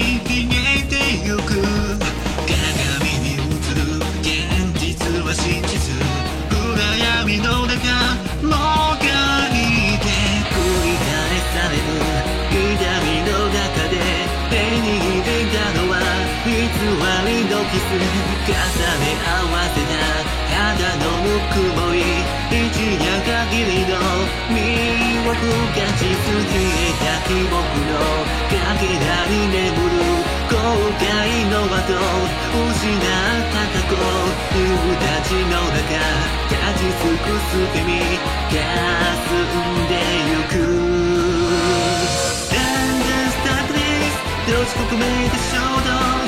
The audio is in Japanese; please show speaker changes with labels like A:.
A: ひげてゆく。鏡に映る現実は真実。暗闇の中もがいて。繰り返される。痛みの中で手に入れたのは偽りのキス重ね合わせた肌のむくぼり一夜限りの身を深し続けた記憶の界の後失った過去夕立ちの中立ち尽くす君霞んでゆく。And the darkness 閉じ込めた衝動。